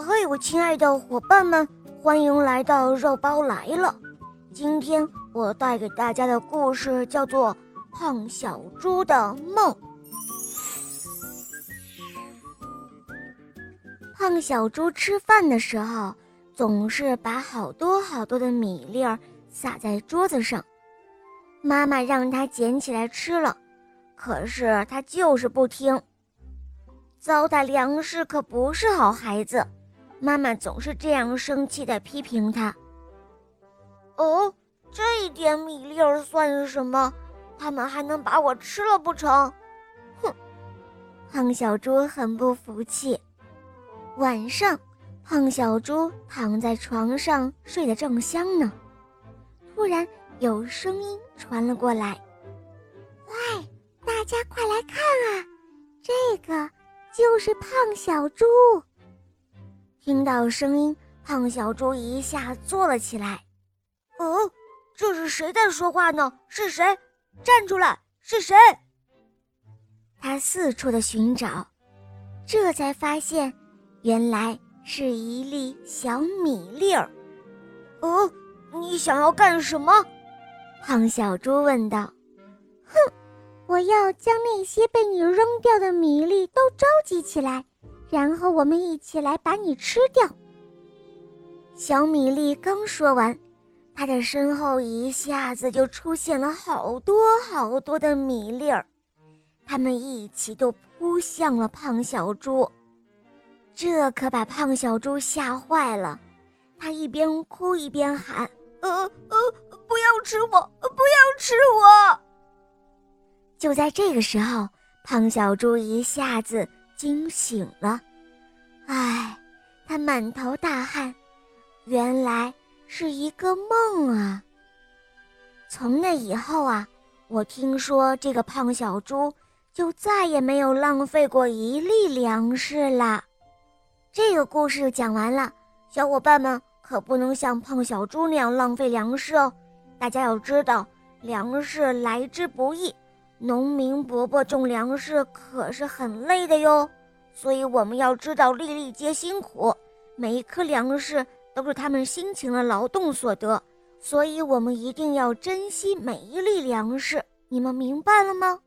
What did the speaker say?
嘿，我亲爱的伙伴们，欢迎来到肉包来了。今天我带给大家的故事叫做《胖小猪的梦》。胖小猪吃饭的时候，总是把好多好多的米粒儿撒在桌子上。妈妈让他捡起来吃了，可是他就是不听。糟蹋粮食可不是好孩子。妈妈总是这样生气地批评他。哦，这一点米粒儿算什么？他们还能把我吃了不成？哼！胖小猪很不服气。晚上，胖小猪躺在床上睡得正香呢，突然有声音传了过来：“喂，大家快来看啊！这个就是胖小猪。”听到声音，胖小猪一下坐了起来。哦，这是谁在说话呢？是谁？站出来！是谁？他四处的寻找，这才发现，原来是一粒小米粒儿。哦，你想要干什么？胖小猪问道。哼，我要将那些被你扔掉的米粒都召集起来。然后我们一起来把你吃掉。小米粒刚说完，他的身后一下子就出现了好多好多的米粒儿，他们一起都扑向了胖小猪。这可把胖小猪吓坏了，他一边哭一边喊：“呃呃，不要吃我，不要吃我！”就在这个时候，胖小猪一下子。惊醒了，唉，他满头大汗，原来是一个梦啊。从那以后啊，我听说这个胖小猪就再也没有浪费过一粒粮食了。这个故事讲完了，小伙伴们可不能像胖小猪那样浪费粮食哦。大家要知道，粮食来之不易。农民伯伯种粮食可是很累的哟，所以我们要知道粒粒皆辛苦，每一颗粮食都是他们辛勤的劳动所得，所以我们一定要珍惜每一粒粮食。你们明白了吗？